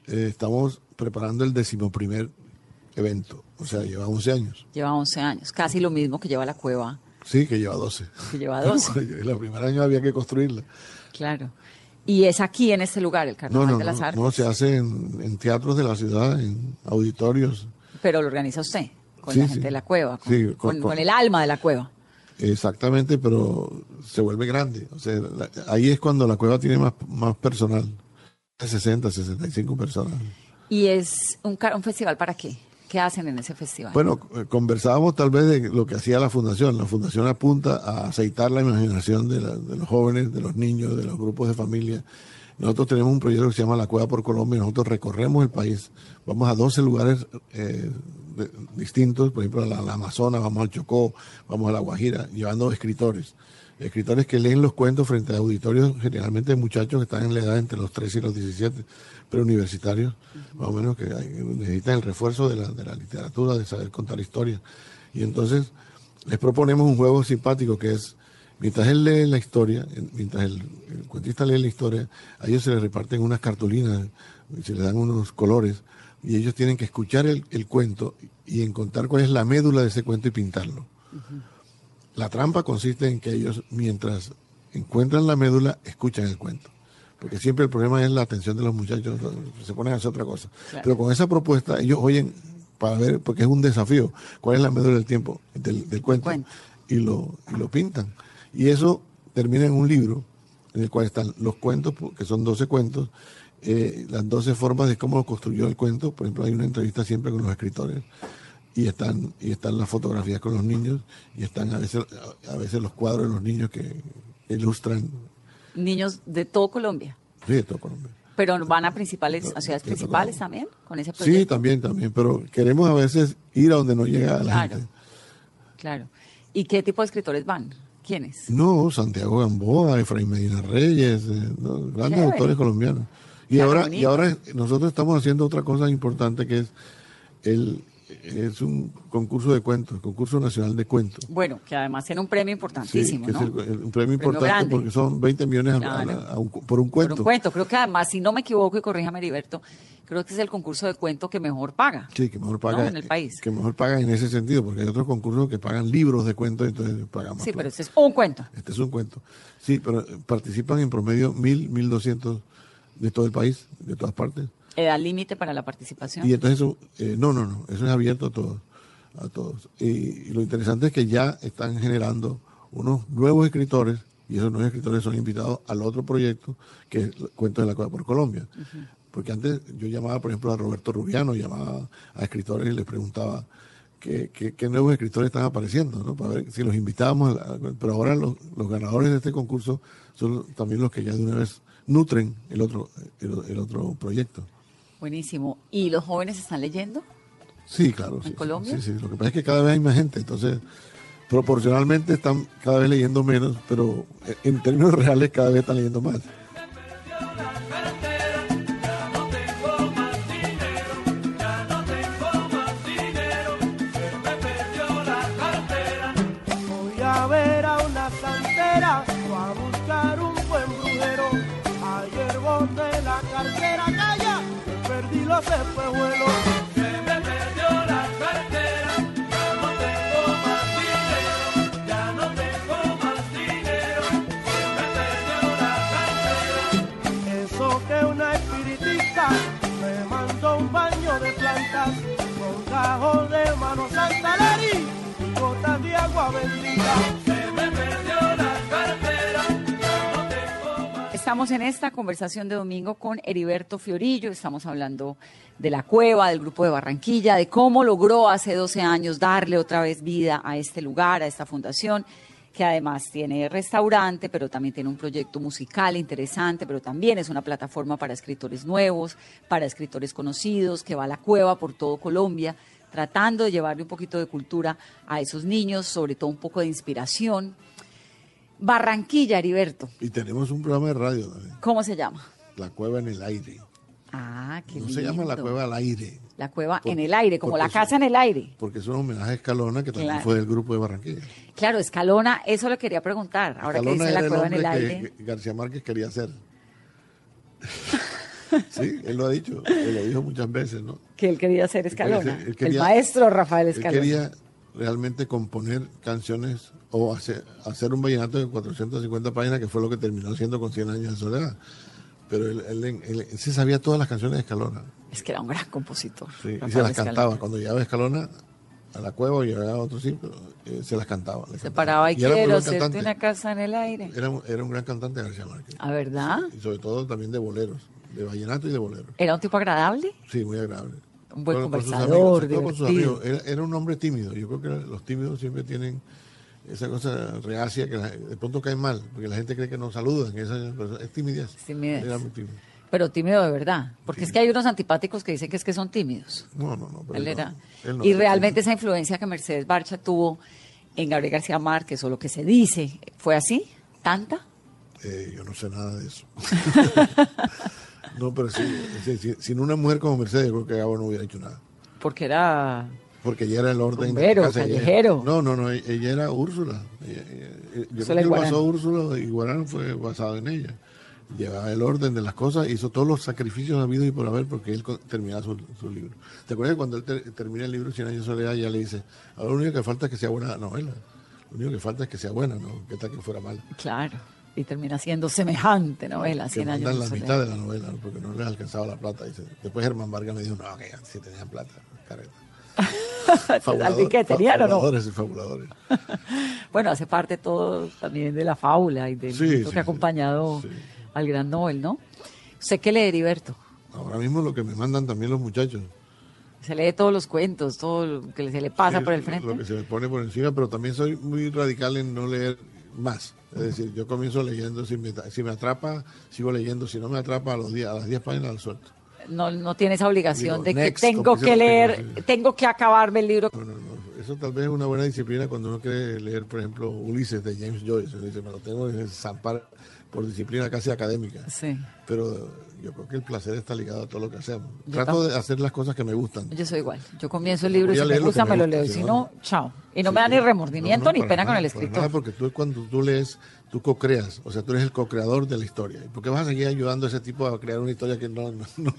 Eh, estamos preparando el decimoprimer evento, o sea, lleva 11 años. Lleva 11 años, casi lo mismo que lleva la cueva, Sí, que lleva 12. que lleva 12. el primer año había que construirla. claro. Y es aquí, en este lugar, el No, Carnaval no, de las no, Artes. no, se hace en, en teatros de la ciudad, en auditorios. Pero lo organiza usted, con Sí, la sí. gente de la cueva, con, Sí, con- con- con el alma de la cueva. Exactamente, pero se vuelve grande. O sea, la- ahí es cuando la cueva tiene más, más personal. 60, 65 personas. ¿Y es un, un festival para qué? ¿Qué hacen en ese festival? Bueno, conversábamos tal vez de lo que hacía la fundación. La fundación apunta a aceitar la imaginación de, los jóvenes, de los niños, de los grupos de familia. Nosotros tenemos un proyecto que se llama La Cueva por Colombia. Nosotros recorremos el país. Vamos a 12 lugares eh, distintos. Por ejemplo, a la, la Amazonas, vamos al Chocó, vamos a La Guajira, llevando escritores. Escritores que leen los cuentos frente a auditorios, generalmente muchachos que están en la edad entre los 13 y los 17, pero universitarios, más o menos que necesitan el refuerzo de la, de la literatura, de saber contar historias. Y entonces les proponemos un juego simpático que es, mientras él lee la historia, en- mientras el, cuentista lee la historia, a ellos se les reparten unas cartulinas, y se les dan unos colores, y ellos tienen que escuchar el cuento y encontrar cuál es la médula de ese cuento y pintarlo. La trampa consiste en que ellos, mientras encuentran la médula, escuchan el cuento. Porque siempre el problema es la atención de los muchachos, se ponen a hacer otra cosa. Claro. Pero con esa propuesta, ellos oyen para ver, porque es un desafío, cuál es la médula del tiempo, del, del cuento, cuento. Y, lo, y lo pintan. Y eso termina en un libro en el cual están los cuentos, que son 12 cuentos, eh, las 12 formas de cómo construyó el cuento. Por ejemplo, hay una entrevista siempre con los escritores y están y están las fotografías con los niños y están a veces a veces los cuadros de los niños que ilustran Niños de todo Colombia. sí, de todo Colombia. Pero van a principales, a ciudades principales también, con ese Sí, proyecto. también, también, pero queremos a veces ir a donde no llega la Claro. gente. Claro. ¿Y qué tipo de escritores van? ¿Quiénes? No, Santiago Gamboa, Efraín Medina Reyes, eh, no, grandes Chévere. autores colombianos. Y ahora, bonito. y ahora nosotros estamos haciendo otra cosa importante que es él es un concurso de cuentos, concurso nacional de cuentos. Bueno, que además tiene un premio Sí, importantísimo, es ¿no? el- el- un premio importante grande. porque son 20 millones a- a la- Claro. a un cu- por un Por cuento. un cuento. Creo que además, si no me equivoco, y corríjame, Heriberto, creo que es el concurso de cuento que mejor paga. Sí, que mejor ¿no? paga. en el país. Que mejor paga en ese sentido, porque hay otros concursos que pagan libros de cuentos, entonces pagan más. Sí, plata. pero este es un cuento. Este es un cuento. Sí, pero participan en promedio mil, mil doscientos de todo el país, de todas partes. ¿Edad límite para la participación? Y entonces eso, eh, no, no, no, eso es abierto a todos. A todos. Y, y lo interesante es que ya están generando unos nuevos escritores, y esos nuevos escritores son invitados al otro proyecto, que es Cuentos de la Cueva por Colombia. Porque antes yo llamaba, por ejemplo, a Roberto Rubiano, llamaba a escritores y les preguntaba qué, qué- qué nuevos escritores están apareciendo, ¿no? Para ver si los invitábamos. pero ahora los, los ganadores de este concurso son también los que ya de una vez nutren el otro, el, el otro proyecto. Buenísimo. ¿Y los jóvenes están leyendo? Sí, claro. sí, Colombia? Sí, sí. Lo que pasa es que cada vez hay más gente, entonces proporcionalmente están cada vez leyendo menos, pero eh, en términos reales cada vez están leyendo más. Se me perdió la cartera, ya no tengo más dinero, ya no tengo más dinero. Se me perdió la cartera. Eso que una espiritista me mandó un baño de plantas con cajón de mano santa Lari y gotas de agua bendita. Estamos en esta conversación de domingo con Heriberto Fiorillo. Estamos hablando de la cueva, del grupo de Barranquilla, de cómo logró hace 12 años darle otra vez vida a este lugar, a esta fundación, que además tiene restaurante, pero también tiene un proyecto musical interesante, pero también es una plataforma para escritores nuevos, para escritores conocidos, que va a la cueva por todo Colombia, tratando de llevarle un poquito de cultura a esos niños, sobre todo un poco de inspiración. Barranquilla, Heriberto. Y tenemos un programa de radio también, ¿Cómo se llama? La Cueva en el Aire. Ah, qué No lindo. se llama La Cueva al Aire, La cueva Por- en el aire, como la casa en el aire. porque es un homenaje a Escalona, que también Claro. fue del grupo de Barranquilla. Claro, Escalona, eso le quería preguntar. Ahora Escalona que dice la el cueva en el aire. que García Márquez quería hacer. sí, él lo ha dicho, él lo dijo muchas veces, ¿no? Que él quería ser Escalona. Él quería- el maestro Rafael Él Escalona. quería realmente componer canciones o hacer, hacer un vallenato de 450 páginas, que fue lo que terminó haciendo con 100 años de soledad. Pero él, él- él- él se sabía todas las canciones de Escalona. Es que era un gran compositor. sí, y se las Escalona. cantaba. Cuando llegaba Escalona a la cueva o llegaba a otro sitio, eh, se las cantaba. Se cantaba. paraba y, muy quiero hacerte una casa en el aire. Era, era un gran cantante García Márquez. ¿A verdad? Y sobre todo también de boleros, de vallenato y de boleros. ¿Era un tipo agradable? Sí, muy agradable. Un buen conversador, amigos, con divertido. amigos. Era, era un hombre tímido. Yo creo que los tímidos siempre tienen esa cosa reacia que la- de pronto cae mal, porque la gente cree que no saludan. Esa, es timidez. Timidez. Era muy tímido. Pero tímido de verdad. Porque es que hay unos antipáticos que dicen que es que son tímidos. No, no, no. pero Él era. él no y realmente esa influencia que Mercedes Barcha tuvo en Gabriel García Márquez, o lo que se dice, ¿fue así? ¿Tanta? Eh, yo no sé nada de eso. no, pero sí, sí, sí, sin una mujer como Mercedes, yo creo que Gabo no hubiera hecho nada. Porque era. Porque ella era el orden ella- callejero. no, no, no, ella era Úrsula. Ella- ella- yo creo que basó Úrsula y Guarán fue basado en ella. Llevaba el orden de las cosas, hizo todos los sacrificios habidos y por haber porque él terminaba su, su libro. ¿Te acuerdas que cuando él ter- termina el libro Cien años de soledad ya le dice, ahora lo único que falta es que sea buena novela? Lo único que falta es que sea buena, ¿no? Que tal que fuera mala. Claro. Y termina siendo semejante novela, 100 años de la soledad. mitad de la novela, ¿no? porque no les alcanzaba la plata. Dice. Después Germán Vargas me dijo, no, que ya sí tenían plata, careta. No. fabuladores y fabuladores. Bueno, hace parte todo también de la fábula y del Sí, sí, que ha acompañado sí. al gran Nobel, ¿no? ¿Usted qué lee, Heriberto? Ahora mismo lo que me mandan también los muchachos. Se lee todos los cuentos, todo lo que se le pasa por el Lo frente. que se me pone por encima, pero también soy muy radical en no leer más. Es decir, yo comienzo leyendo, si me, si me atrapa, sigo leyendo. Si no me atrapa, a, los diez, a las 10 páginas al suelto. No, no tiene esa obligación Digo, de que tengo que leer, tengo que acabarme el libro. No, no, no. Eso Eso tal vez es una buena disciplina cuando uno quiere leer, por ejemplo, Ulises de James Joyce. Uno dice, me lo tengo que zampar por disciplina casi académica. Sí. Pero yo creo que el placer está ligado a todo lo que hacemos. Yo Trato de hacer las cosas que me gustan. Yo soy igual. Yo comienzo el libro y si me gusta me me lo leo. si no, no, chao. Y no Sí, me da ni no, remordimiento no, ni para pena con nada, el para escritor. nada, porque tú cuando tú lees, tú co-creas, o sea, tú eres el co-creador de la historia. ¿Y por qué vas a seguir ayudando a ese tipo a crear una historia que no, no, no,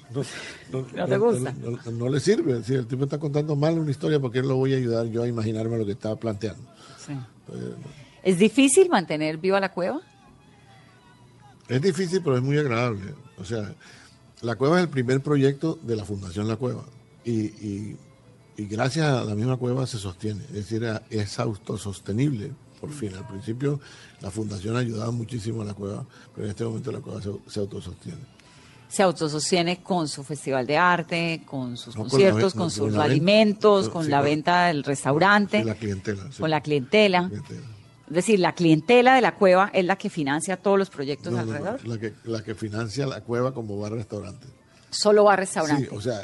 no, No te gusta. no- no- no le sirve? Si el tipo está contando mal una historia, ¿por qué lo voy a ayudar yo a imaginarme lo que está planteando? Sí. ¿Es difícil mantener viva la cueva? Es difícil, pero es muy agradable. O sea, la cueva es el primer proyecto de la Fundación La Cueva. Y, y- y gracias a la misma cueva se sostiene. Es decir, es autosostenible, por fin. Al principio la Fundación ayudaba muchísimo a la cueva, pero en este momento la cueva se, se autosostiene. Se autosostiene con su festival de arte, con sus No, con la conciertos, con, sus alimentos, con sí, la venta del restaurante, Sí, la clientela. sí. con la clientela. Clientela. Es decir, la clientela de la cueva es la que financia todos los proyectos No, no, no, alrededor. la, que, la que financia la cueva como bar-restaurante. Solo a Sí, o sea,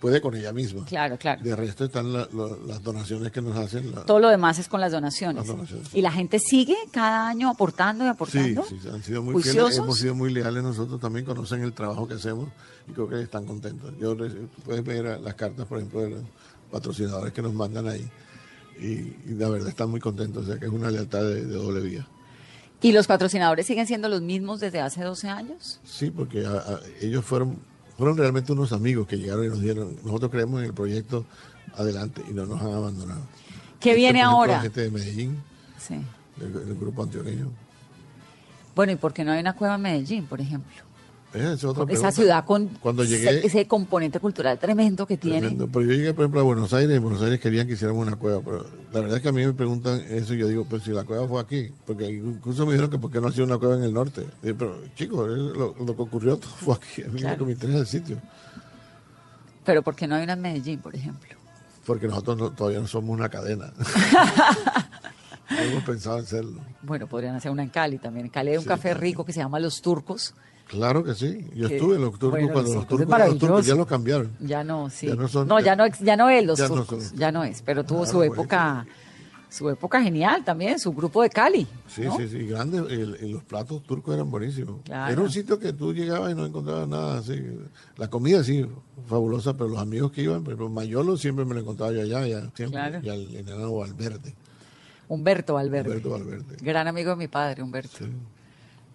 puede con ella misma. Claro, claro. De resto están la- las donaciones que nos hacen. Todo lo demás es con las donaciones. Las donaciones. Y la gente sigue cada año aportando y Sí, aportando. sí, han sido muy Juiciosos. fieles, hemos sido muy leales nosotros también, conocen el trabajo que hacemos y creo que están contentos. Yo puedes ver las cartas, por ejemplo, de los patrocinadores que nos mandan ahí y, y la verdad están muy contentos, o sea que es una lealtad de, de doble vía. ¿Y los patrocinadores siguen siendo los mismos desde hace 12 años? Sí, porque a- a- ellos fueron, fueron realmente unos amigos que llegaron y nos dieron, nosotros creemos en el proyecto adelante y no nos han abandonado. ¿Qué Este, viene ahora? La gente de Medellín, Sí. del, del grupo antioqueño. Bueno, ¿y por qué no hay una cueva en Medellín, por ejemplo? Esa es otra Esa pregunta. ciudad con Cuando ese- llegué, ese, componente cultural tremendo que tiene. Tremendo. Pero yo llegué, por ejemplo, a Buenos Aires y en Buenos Aires querían que hiciéramos una cueva. Pero la verdad es que a mí me preguntan eso y yo digo, pero si la cueva fue aquí. Porque incluso me dijeron que por qué no hacía una cueva en el norte. Yo, pero chicos, lo, lo que ocurrió todo fue aquí. A mí Claro. lo que me interesa es el sitio. Pero ¿por qué no hay una en Medellín, por ejemplo? Porque nosotros no- todavía no somos una cadena. no hemos pensado en serlo. Bueno, podrían hacer una en Cali también. En Cali hay un Sí, café rico que se llama Los Turcos. Claro que sí. Yo Que- estuve en los turcos bueno, cuando los turcos turcos, los turcos ya los cambiaron. Ya no, sí. Ya no son- ya, ya- no, ya no es Los ya no Turcos, ya no es. Pero tuvo Claro, su época, su época genial también, su grupo de Cali. Sí, ¿no? sí, sí, grande. el- el- los platos turcos eran buenísimos. Claro. Era un sitio que tú llegabas y no encontrabas nada así. La comida sí, fabulosa, pero los amigos que iban, pero Mayolo siempre me lo encontraba yo allá, ya, siempre. Claro. Y al enano Valverde. Humberto Valverde. Humberto Valverde. Gran amigo de mi padre, Humberto. Sí.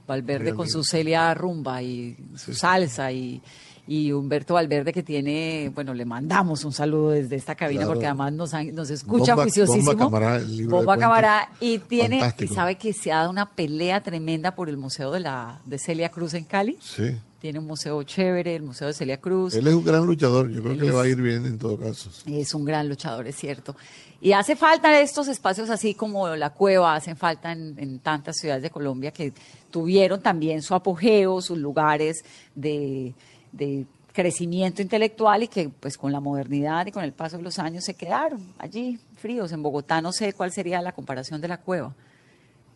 Valverde con su Celia Rumba y su salsa y, y Humberto Valverde que tiene, bueno, le mandamos un saludo desde esta cabina Claro. porque además nos, nos escucha Bomba- juiciosísimo. Bomba Camará, el libro de Bomba. Camará, y tiene, y sabe que se ha dado una pelea tremenda por el Museo de la de Celia Cruz en Cali. Sí. Tiene un museo chévere, el Museo de Celia Cruz. Él es un gran luchador. Yo creo Él que le va a ir bien en todo caso. Es un gran luchador, es cierto. Y hace falta estos espacios así como la cueva, hacen falta en, en tantas ciudades de Colombia que tuvieron también su apogeo, sus lugares de, de crecimiento intelectual y que pues con la modernidad y con el paso de los años se quedaron allí fríos. En Bogotá no sé cuál sería la comparación de la cueva.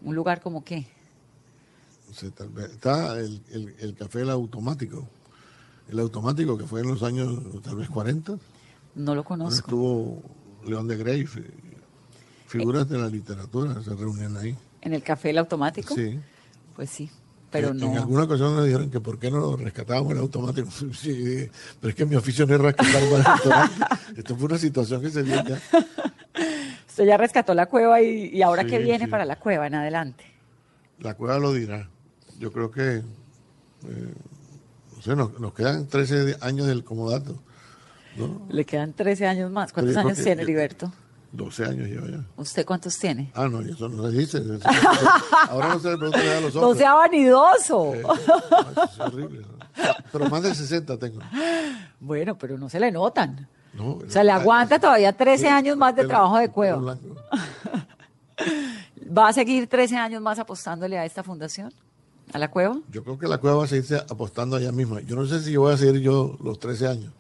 Un lugar como qué. Tal vez- está el, el- el café el automático. El automático que fue en los años tal vez 40. No lo conozco. estuvo León de Grey. fi- Figuras de la literatura se reunían ahí. En el café el automático. Sí. Pues sí, pero en, no. en alguna ocasión nos dijeron que por qué no lo rescatábamos el automático. Sí, pero es que mi oficio no es rescatar el automático. Esto fue una situación que se dio ya. Usted ya rescató la cueva y, y ahora Sí, qué viene sí. para la cueva en adelante. La cueva lo dirá. Yo creo que eh, no sé, nos, nos quedan 13 años del comodato. ¿No? Le quedan 13 años más. ¿Cuántos yo años que- tiene Heriberto? 12 años lleva ya. ¿Usted cuántos tiene? Ah, no, eso no se dice. Ahora no se le pregunta a los No otros. sea vanidoso. Eh, eso es horrible. ¿no? Pero más de 60 tengo. Bueno, pero no se le notan. No, O sea, le aguanta todavía 13 años más de trabajo de cueva. ¿Va a seguir 13 años más apostándole a esta fundación? ¿A la cueva? Yo creo que la cueva va a seguirse apostando allá misma. Yo no sé si yo voy a seguir yo los 13 años.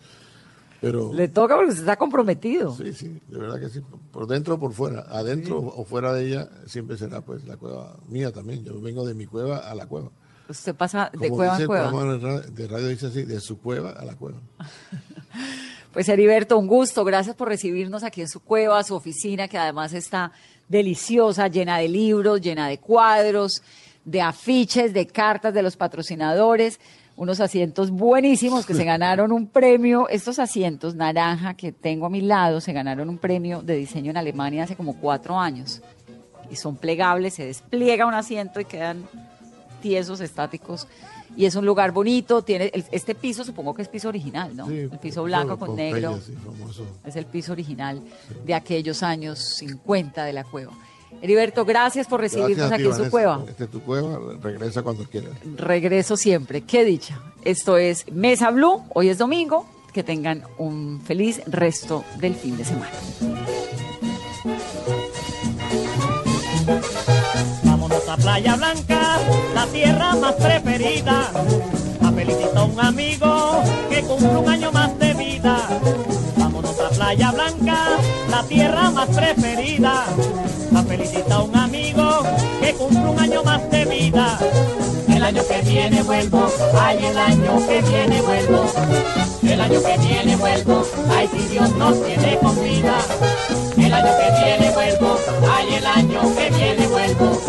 Pero Le toca porque usted está comprometido. sí, sí, de verdad que sí. Por dentro o por fuera. Adentro o fuera de ella siempre será pues la cueva mía también. Yo vengo de mi cueva a la cueva. Usted pasa de Como cueva dice en cueva. de radio dice así, de su cueva a la cueva. Pues Heriberto, un gusto. Gracias por recibirnos aquí en su cueva, su oficina, que además está deliciosa, llena de libros, llena de cuadros, de afiches, de cartas de los patrocinadores, unos asientos buenísimos que se ganaron un premio. Estos asientos naranja que tengo a mi lado se ganaron un premio de diseño en Alemania hace como cuatro años. Y son plegables, se despliega un asiento y quedan tiesos, estáticos. Y es un lugar bonito, tiene el- este piso, supongo que es piso original, ¿no? Sí, el piso blanco con Pompeya, negro. sí. Es el piso original de aquellos años 50 de la cueva. Heriberto, gracias por recibirnos Gracias a ti, aquí en su cueva. Esta es tu cueva, regresa cuando quieras. Regreso siempre. Qué dicha. Esto es Mesa Blue. Hoy es domingo. Que tengan un feliz resto del fin de semana. Vámonos a Playa Blanca, la tierra más preferida. A felicitar a un amigo que cumple un año más de vida. Vámonos a Playa Blanca, la tierra más preferida. La felicita a un amigo que cumple un año más de vida. El año que viene vuelvo, ay el año que viene vuelvo. El año que viene vuelvo, ay si Dios nos tiene con vida. El año que viene vuelvo, ay el año que viene vuelvo.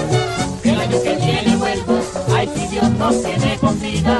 El año que viene vuelvo, ay si Dios nos tiene con vida.